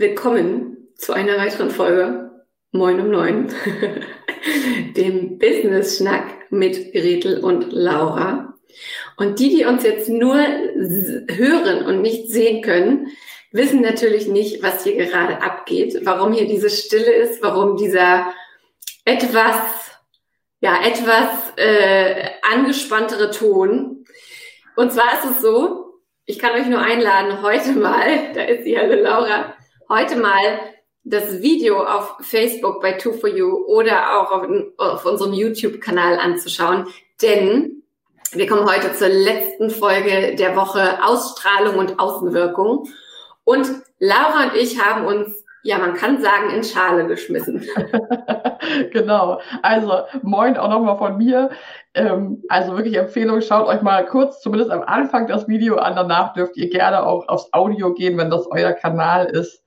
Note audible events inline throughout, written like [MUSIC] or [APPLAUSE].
Willkommen zu einer weiteren Folge Moin um Neun, [LAUGHS] dem Business-Schnack mit Gretel und Laura. Und die, die uns jetzt nur hören und nicht sehen können, wissen natürlich nicht, was hier gerade abgeht, warum hier diese Stille ist, warum dieser etwas, ja, etwas äh, angespanntere Ton. Und zwar ist es so, ich kann euch nur einladen, heute mal, [LAUGHS] da ist sie, hallo Laura, heute mal das Video auf Facebook bei 2 oder auch auf, auf unserem YouTube-Kanal anzuschauen, denn wir kommen heute zur letzten Folge der Woche Ausstrahlung und Außenwirkung. Und Laura und ich haben uns ja, man kann sagen, in Schale geschmissen. [LAUGHS] genau. Also, moin auch nochmal von mir. Ähm, also wirklich Empfehlung, schaut euch mal kurz, zumindest am Anfang das Video an. Danach dürft ihr gerne auch aufs Audio gehen, wenn das euer Kanal ist.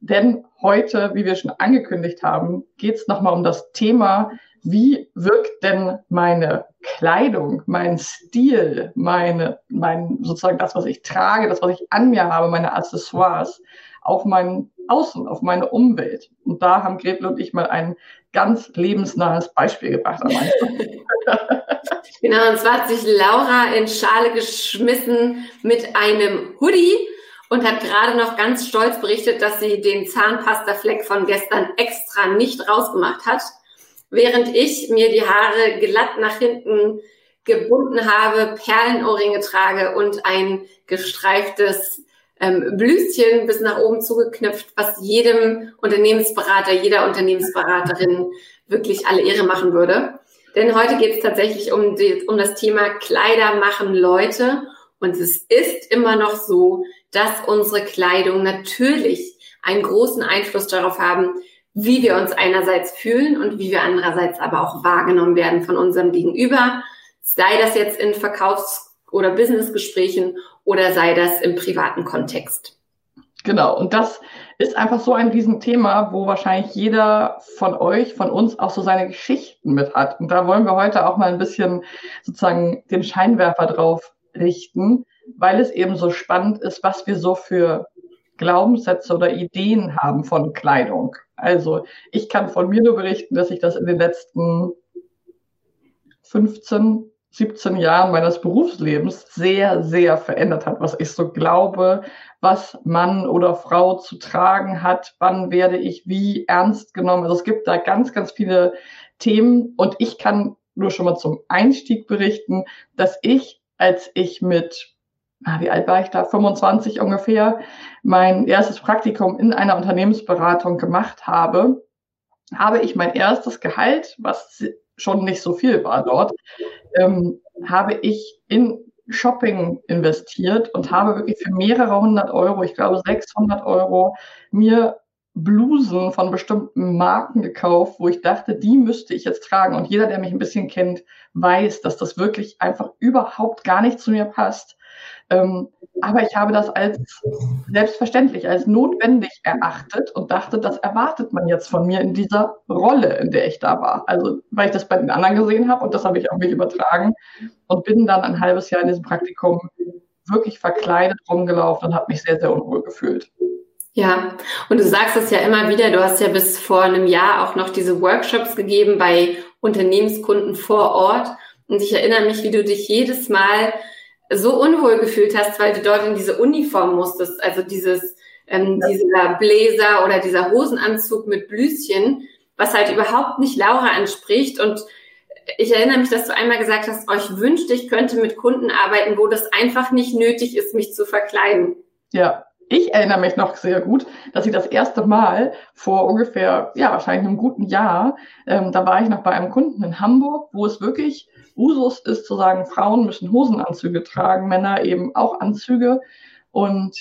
Denn heute, wie wir schon angekündigt haben, geht es nochmal um das Thema, wie wirkt denn meine Kleidung, mein Stil, meine, mein, sozusagen das, was ich trage, das, was ich an mir habe, meine Accessoires, auf mein Außen, auf meine Umwelt. Und da haben Gretel und ich mal ein ganz lebensnahes Beispiel gebracht. [LAUGHS] genau, und zwar hat sich Laura in Schale geschmissen mit einem Hoodie und hat gerade noch ganz stolz berichtet, dass sie den Zahnpastafleck von gestern extra nicht rausgemacht hat, während ich mir die Haare glatt nach hinten gebunden habe, Perlenohrringe trage und ein gestreiftes ähm, Blüschen bis nach oben zugeknüpft, was jedem Unternehmensberater, jeder Unternehmensberaterin wirklich alle Ehre machen würde. Denn heute geht es tatsächlich um, die, um das Thema Kleider machen Leute. Und es ist immer noch so, dass unsere Kleidung natürlich einen großen Einfluss darauf haben, wie wir uns einerseits fühlen und wie wir andererseits aber auch wahrgenommen werden von unserem Gegenüber, sei das jetzt in Verkaufs- oder Businessgesprächen oder sei das im privaten Kontext. Genau, und das ist einfach so ein Riesenthema, wo wahrscheinlich jeder von euch, von uns auch so seine Geschichten mit hat. Und da wollen wir heute auch mal ein bisschen sozusagen den Scheinwerfer drauf richten, weil es eben so spannend ist, was wir so für Glaubenssätze oder Ideen haben von Kleidung. Also ich kann von mir nur berichten, dass ich das in den letzten 15, 17 Jahren meines Berufslebens sehr, sehr verändert hat, was ich so glaube, was Mann oder Frau zu tragen hat, wann werde ich wie ernst genommen. Also es gibt da ganz, ganz viele Themen und ich kann nur schon mal zum Einstieg berichten, dass ich, als ich mit, wie alt war ich da, 25 ungefähr, mein erstes Praktikum in einer Unternehmensberatung gemacht habe, habe ich mein erstes Gehalt, was schon nicht so viel war dort, ähm, habe ich in Shopping investiert und habe wirklich für mehrere hundert Euro, ich glaube 600 Euro, mir Blusen von bestimmten Marken gekauft, wo ich dachte, die müsste ich jetzt tragen. Und jeder, der mich ein bisschen kennt, weiß, dass das wirklich einfach überhaupt gar nicht zu mir passt. Ähm, aber ich habe das als selbstverständlich, als notwendig erachtet und dachte, das erwartet man jetzt von mir in dieser Rolle, in der ich da war. Also, weil ich das bei den anderen gesehen habe und das habe ich auf mich übertragen und bin dann ein halbes Jahr in diesem Praktikum wirklich verkleidet rumgelaufen und habe mich sehr, sehr unwohl gefühlt. Ja, und du sagst es ja immer wieder, du hast ja bis vor einem Jahr auch noch diese Workshops gegeben bei Unternehmenskunden vor Ort. Und ich erinnere mich, wie du dich jedes Mal so unwohl gefühlt hast, weil du dort in diese Uniform musstest, also dieses ähm, dieser Bläser oder dieser Hosenanzug mit Blüschen, was halt überhaupt nicht Laura anspricht. Und ich erinnere mich, dass du einmal gesagt hast, oh, ich wünschte, ich könnte mit Kunden arbeiten, wo das einfach nicht nötig ist, mich zu verkleiden. Ja, ich erinnere mich noch sehr gut, dass ich das erste Mal vor ungefähr, ja, wahrscheinlich einem guten Jahr, ähm, da war ich noch bei einem Kunden in Hamburg, wo es wirklich Usus ist zu sagen, Frauen müssen Hosenanzüge tragen, Männer eben auch Anzüge. Und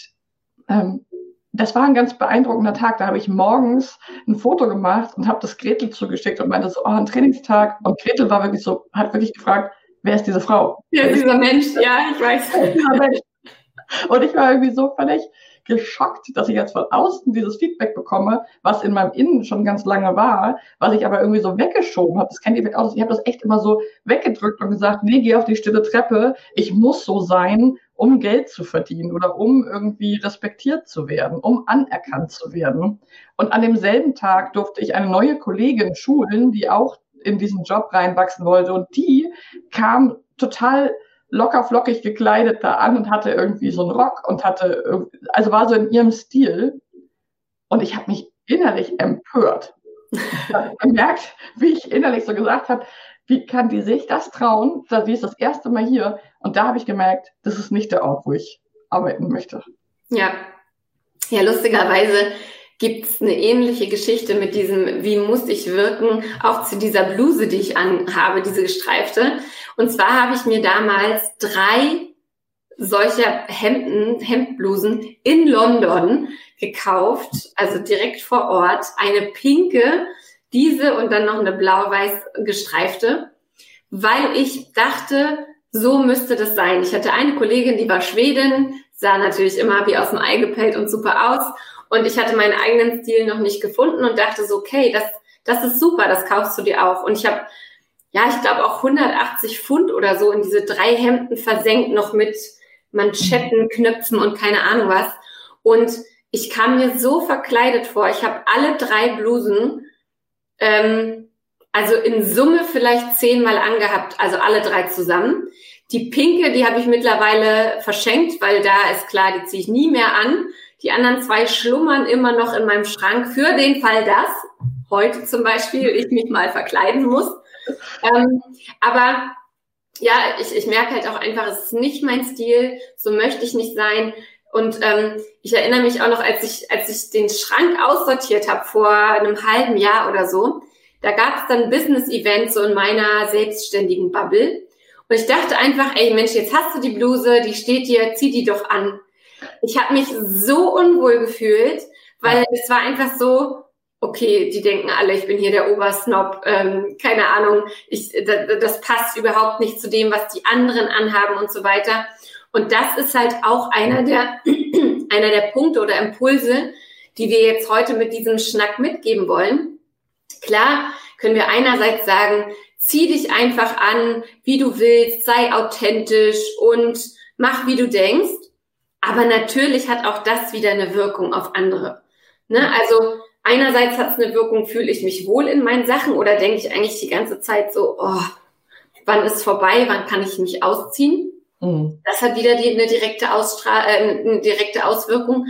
ähm, das war ein ganz beeindruckender Tag. Da habe ich morgens ein Foto gemacht und habe das Gretel zugeschickt und meinte so, oh, ein Trainingstag. Und Gretel war wirklich so, hat wirklich gefragt, wer ist diese Frau? Ja, dieser Mensch, ja, ich weiß. [LAUGHS] Und ich war irgendwie so völlig geschockt, dass ich jetzt von außen dieses Feedback bekomme, was in meinem Innen schon ganz lange war, was ich aber irgendwie so weggeschoben habe. Das kennt ihr vielleicht auch. Ich habe das echt immer so weggedrückt und gesagt, nee, geh auf die stille Treppe. Ich muss so sein, um Geld zu verdienen oder um irgendwie respektiert zu werden, um anerkannt zu werden. Und an demselben Tag durfte ich eine neue Kollegin schulen, die auch in diesen Job reinwachsen wollte. Und die kam total locker flockig gekleidet da an und hatte irgendwie so einen Rock und hatte, also war so in ihrem Stil. Und ich habe mich innerlich empört. Ich habe gemerkt, wie ich innerlich so gesagt habe, wie kann die sich das trauen? Sie ist das erste Mal hier. Und da habe ich gemerkt, das ist nicht der Ort, wo ich arbeiten möchte. Ja. Ja, lustigerweise gibt's eine ähnliche Geschichte mit diesem, wie muss ich wirken, auch zu dieser Bluse, die ich anhabe, diese gestreifte. Und zwar habe ich mir damals drei solcher Hemden, Hemdblusen in London gekauft, also direkt vor Ort. Eine pinke, diese und dann noch eine blau-weiß gestreifte, weil ich dachte, so müsste das sein. Ich hatte eine Kollegin, die war Schwedin, sah natürlich immer wie aus dem Ei gepellt und super aus. Und ich hatte meinen eigenen Stil noch nicht gefunden und dachte so, okay, das, das ist super, das kaufst du dir auch. Und ich habe, ja, ich glaube auch 180 Pfund oder so in diese drei Hemden versenkt, noch mit Manschetten, Knöpfen und keine Ahnung was. Und ich kam mir so verkleidet vor. Ich habe alle drei Blusen, ähm, also in Summe vielleicht zehnmal angehabt, also alle drei zusammen. Die pinke, die habe ich mittlerweile verschenkt, weil da ist klar, die ziehe ich nie mehr an. Die anderen zwei schlummern immer noch in meinem Schrank für den Fall, dass heute zum Beispiel ich mich mal verkleiden muss. Ähm, aber ja, ich, ich merke halt auch einfach, es ist nicht mein Stil, so möchte ich nicht sein. Und ähm, ich erinnere mich auch noch, als ich, als ich den Schrank aussortiert habe vor einem halben Jahr oder so, da gab es dann Business-Events so in meiner selbstständigen Bubble. Und ich dachte einfach, ey Mensch, jetzt hast du die Bluse, die steht dir, zieh die doch an. Ich habe mich so unwohl gefühlt, weil es war einfach so, okay, die denken alle, ich bin hier der Obersnob, ähm, keine Ahnung, ich, das passt überhaupt nicht zu dem, was die anderen anhaben und so weiter. Und das ist halt auch einer der, [CLEARS THROAT] einer der Punkte oder Impulse, die wir jetzt heute mit diesem Schnack mitgeben wollen. Klar können wir einerseits sagen, zieh dich einfach an, wie du willst, sei authentisch und mach, wie du denkst. Aber natürlich hat auch das wieder eine Wirkung auf andere. Ne? Also einerseits hat es eine Wirkung, fühle ich mich wohl in meinen Sachen oder denke ich eigentlich die ganze Zeit so, oh, wann ist vorbei, wann kann ich mich ausziehen? Mhm. Das hat wieder die, eine, direkte Ausstra äh, eine direkte Auswirkung.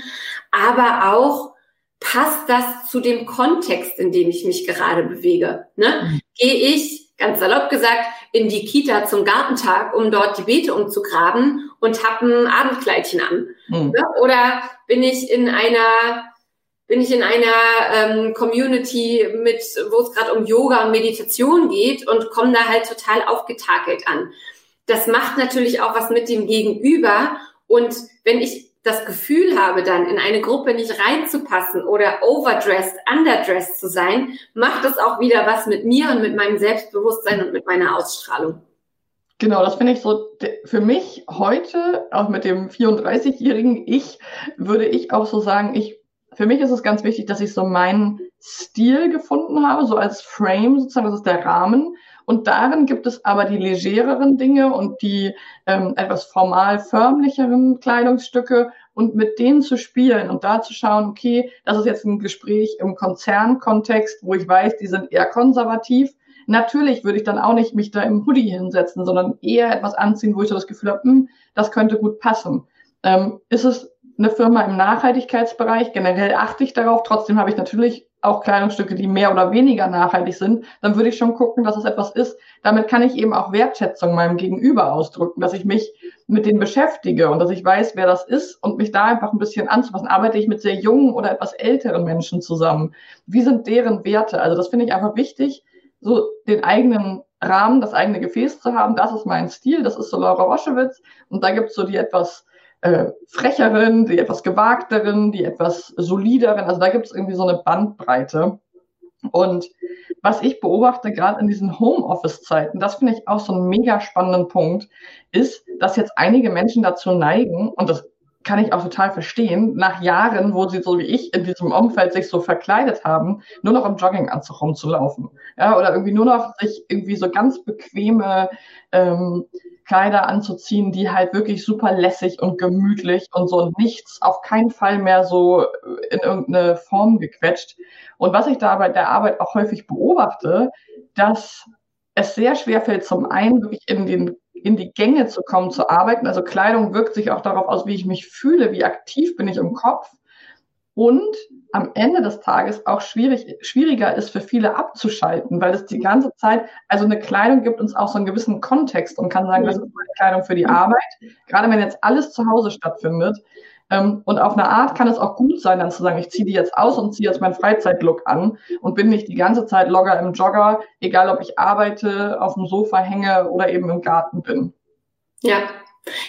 Aber auch passt das zu dem Kontext, in dem ich mich gerade bewege. Ne? Mhm. Gehe ich, ganz salopp gesagt, in die Kita zum Gartentag, um dort die Beete umzugraben und habe ein Abendkleidchen an? Mhm. Oder bin ich in einer bin ich in einer ähm, Community mit, wo es gerade um Yoga und Meditation geht und komme da halt total aufgetakelt an. Das macht natürlich auch was mit dem Gegenüber. Und wenn ich das Gefühl habe, dann in eine Gruppe nicht reinzupassen oder overdressed, underdressed zu sein, macht das auch wieder was mit mir und mit meinem Selbstbewusstsein und mit meiner Ausstrahlung. Genau, das finde ich so, für mich heute, auch mit dem 34-jährigen Ich, würde ich auch so sagen, ich für mich ist es ganz wichtig, dass ich so meinen Stil gefunden habe, so als Frame sozusagen, das ist der Rahmen. Und darin gibt es aber die legereren Dinge und die ähm, etwas formal förmlicheren Kleidungsstücke und mit denen zu spielen und da zu schauen, okay, das ist jetzt ein Gespräch im Konzernkontext, wo ich weiß, die sind eher konservativ. Natürlich würde ich dann auch nicht mich da im Hoodie hinsetzen, sondern eher etwas anziehen, wo ich so das Gefühl habe, hm, das könnte gut passen. Ähm, ist es eine Firma im Nachhaltigkeitsbereich. Generell achte ich darauf. Trotzdem habe ich natürlich auch Kleidungsstücke, die mehr oder weniger nachhaltig sind. Dann würde ich schon gucken, dass es etwas ist. Damit kann ich eben auch Wertschätzung meinem Gegenüber ausdrücken, dass ich mich mit denen beschäftige und dass ich weiß, wer das ist und mich da einfach ein bisschen anzupassen. Arbeite ich mit sehr jungen oder etwas älteren Menschen zusammen? Wie sind deren Werte? Also das finde ich einfach wichtig, so den eigenen Rahmen, das eigene Gefäß zu haben. Das ist mein Stil, das ist so Laura Roschewitz. Und da gibt es so die etwas äh, frecheren, die etwas gewagteren, die etwas solideren. Also da gibt es irgendwie so eine Bandbreite. Und was ich beobachte, gerade in diesen Homeoffice-Zeiten, das finde ich auch so einen mega spannenden Punkt, ist, dass jetzt einige Menschen dazu neigen, und das kann ich auch total verstehen, nach Jahren, wo sie so wie ich in diesem Umfeld sich so verkleidet haben, nur noch im Jogginganzug rumzulaufen. Ja, oder irgendwie nur noch sich irgendwie so ganz bequeme ähm, Kleider anzuziehen, die halt wirklich super lässig und gemütlich und so nichts, auf keinen Fall mehr so in irgendeine Form gequetscht. Und was ich da bei der Arbeit auch häufig beobachte, dass es sehr schwer fällt, zum einen wirklich in den in die Gänge zu kommen, zu arbeiten. Also Kleidung wirkt sich auch darauf aus, wie ich mich fühle, wie aktiv bin ich im Kopf. Und am Ende des Tages auch schwierig, schwieriger ist für viele abzuschalten, weil es die ganze Zeit, also eine Kleidung gibt uns auch so einen gewissen Kontext und kann sagen, das ist meine Kleidung für die Arbeit. Gerade wenn jetzt alles zu Hause stattfindet. Ähm, und auf eine Art kann es auch gut sein, dann zu sagen, ich ziehe die jetzt aus und ziehe jetzt meinen Freizeitlook an und bin nicht die ganze Zeit Logger im Jogger, egal ob ich arbeite, auf dem Sofa hänge oder eben im Garten bin. Ja,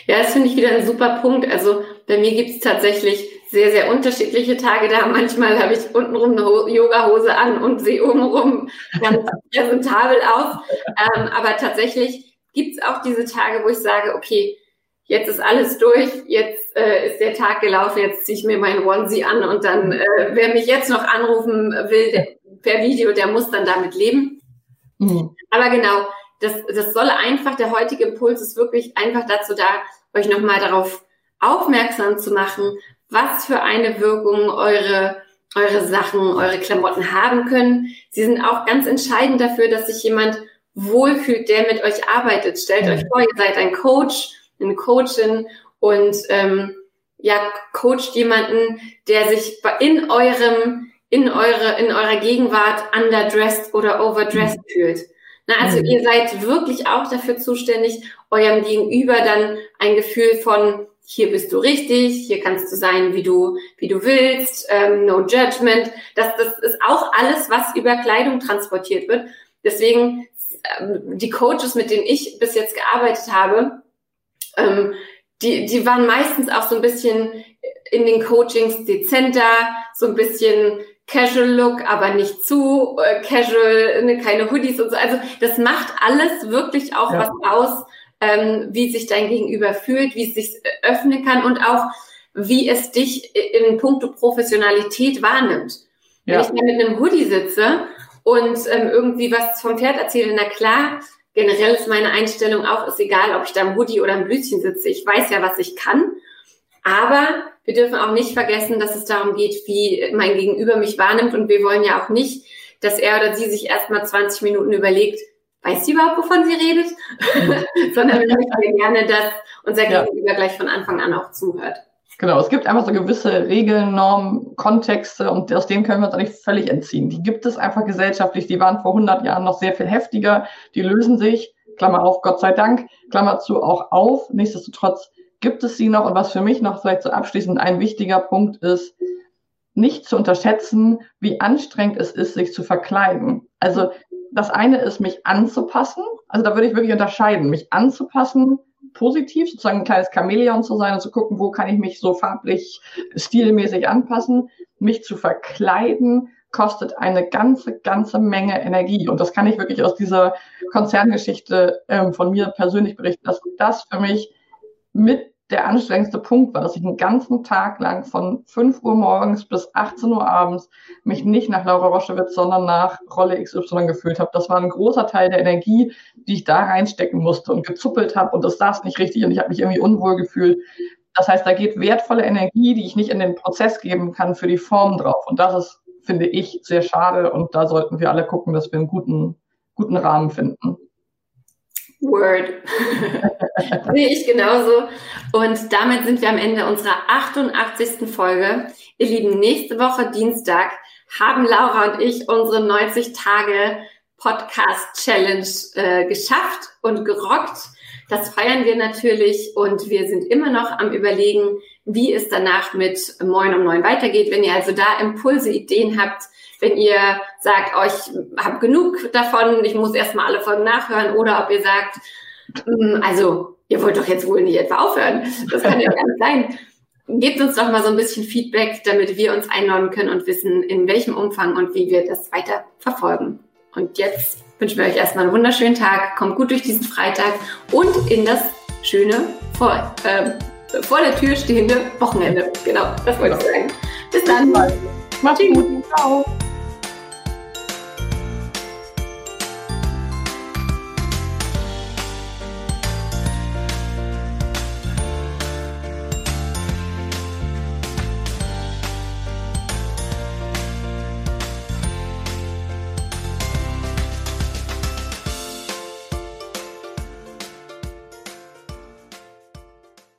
ja, das finde ich wieder ein super Punkt. Also bei mir gibt es tatsächlich sehr, sehr unterschiedliche Tage da. Manchmal habe ich untenrum eine Yoga-Hose an und sehe obenrum ganz [LAUGHS] präsentabel aus. Ähm, aber tatsächlich gibt es auch diese Tage, wo ich sage, okay, jetzt ist alles durch, jetzt äh, ist der Tag gelaufen, jetzt ziehe ich mir meinen Onesie an und dann, äh, wer mich jetzt noch anrufen will der, per Video, der muss dann damit leben. Mhm. Aber genau, das, das soll einfach, der heutige Impuls ist wirklich einfach dazu da, euch nochmal darauf aufmerksam zu machen, was für eine Wirkung eure, eure Sachen, eure Klamotten haben können. Sie sind auch ganz entscheidend dafür, dass sich jemand wohlfühlt, der mit euch arbeitet. Stellt euch vor, ihr seid ein Coach, eine Coachin und ähm, ja, coacht jemanden, der sich in eurem, in eure, in eurer Gegenwart underdressed oder overdressed fühlt. Na, also mhm. ihr seid wirklich auch dafür zuständig, eurem Gegenüber dann ein Gefühl von hier bist du richtig, hier kannst du sein, wie du, wie du willst, ähm, no judgment. Das, das ist auch alles, was über Kleidung transportiert wird. Deswegen, ähm, die Coaches, mit denen ich bis jetzt gearbeitet habe, ähm, die, die waren meistens auch so ein bisschen in den Coachings dezenter, so ein bisschen Casual Look, aber nicht zu äh, casual, ne, keine Hoodies und so. Also das macht alles wirklich auch ja. was aus, ähm, wie sich dein Gegenüber fühlt, wie es sich öffnen kann und auch wie es dich in puncto Professionalität wahrnimmt. Ja. Wenn ich da mit einem Hoodie sitze und ähm, irgendwie was vom Pferd erzähle, na klar, generell ist meine Einstellung auch, ist egal, ob ich da im Hoodie oder im Blütchen sitze. Ich weiß ja, was ich kann. Aber wir dürfen auch nicht vergessen, dass es darum geht, wie mein Gegenüber mich wahrnimmt. Und wir wollen ja auch nicht, dass er oder sie sich erstmal 20 Minuten überlegt, weiß sie überhaupt, wovon sie redet? [LAUGHS] Sondern wir möchten gerne, dass unser ja. Gegenüber gleich von Anfang an auch zuhört. Genau, es gibt einfach so gewisse Regeln, Normen, Kontexte und aus denen können wir uns eigentlich völlig entziehen. Die gibt es einfach gesellschaftlich, die waren vor 100 Jahren noch sehr viel heftiger, die lösen sich, Klammer auf, Gott sei Dank, Klammer zu, auch auf. Nichtsdestotrotz gibt es sie noch und was für mich noch vielleicht so abschließend ein wichtiger Punkt ist, nicht zu unterschätzen, wie anstrengend es ist, sich zu verkleiden. Also das eine ist, mich anzupassen. Also da würde ich wirklich unterscheiden, mich anzupassen, positiv, sozusagen ein kleines Chamäleon zu sein und zu gucken, wo kann ich mich so farblich, stilmäßig anpassen. Mich zu verkleiden kostet eine ganze, ganze Menge Energie. Und das kann ich wirklich aus dieser Konzerngeschichte ähm, von mir persönlich berichten, dass das für mich mit der anstrengendste Punkt war, dass ich einen ganzen Tag lang von 5 Uhr morgens bis 18 Uhr abends mich nicht nach Laura Roschewitz, sondern nach Rolle XY gefühlt habe. Das war ein großer Teil der Energie, die ich da reinstecken musste und gezuppelt habe und das saß nicht richtig und ich habe mich irgendwie unwohl gefühlt. Das heißt, da geht wertvolle Energie, die ich nicht in den Prozess geben kann, für die Form drauf. Und das ist, finde ich, sehr schade und da sollten wir alle gucken, dass wir einen guten, guten Rahmen finden. Word. [LAUGHS] Sehe ich genauso. Und damit sind wir am Ende unserer 88. Folge. Ihr Lieben, nächste Woche Dienstag haben Laura und ich unsere 90 Tage Podcast Challenge äh, geschafft und gerockt. Das feiern wir natürlich und wir sind immer noch am überlegen, wie es danach mit Moin um Neun weitergeht. Wenn ihr also da Impulse, Ideen habt, wenn ihr sagt, oh, ich habe genug davon, ich muss erstmal alle Folgen nachhören oder ob ihr sagt, hm, also ihr wollt doch jetzt wohl nicht etwa aufhören. Das kann ja gar nicht sein. Gebt uns doch mal so ein bisschen Feedback, damit wir uns einordnen können und wissen, in welchem Umfang und wie wir das weiter verfolgen. Und jetzt wünschen wir euch erstmal einen wunderschönen Tag, kommt gut durch diesen Freitag und in das schöne, vor, äh, vor der Tür stehende Wochenende. Genau, das wollte ich sagen. Bis dann. Macht's gut. Ciao.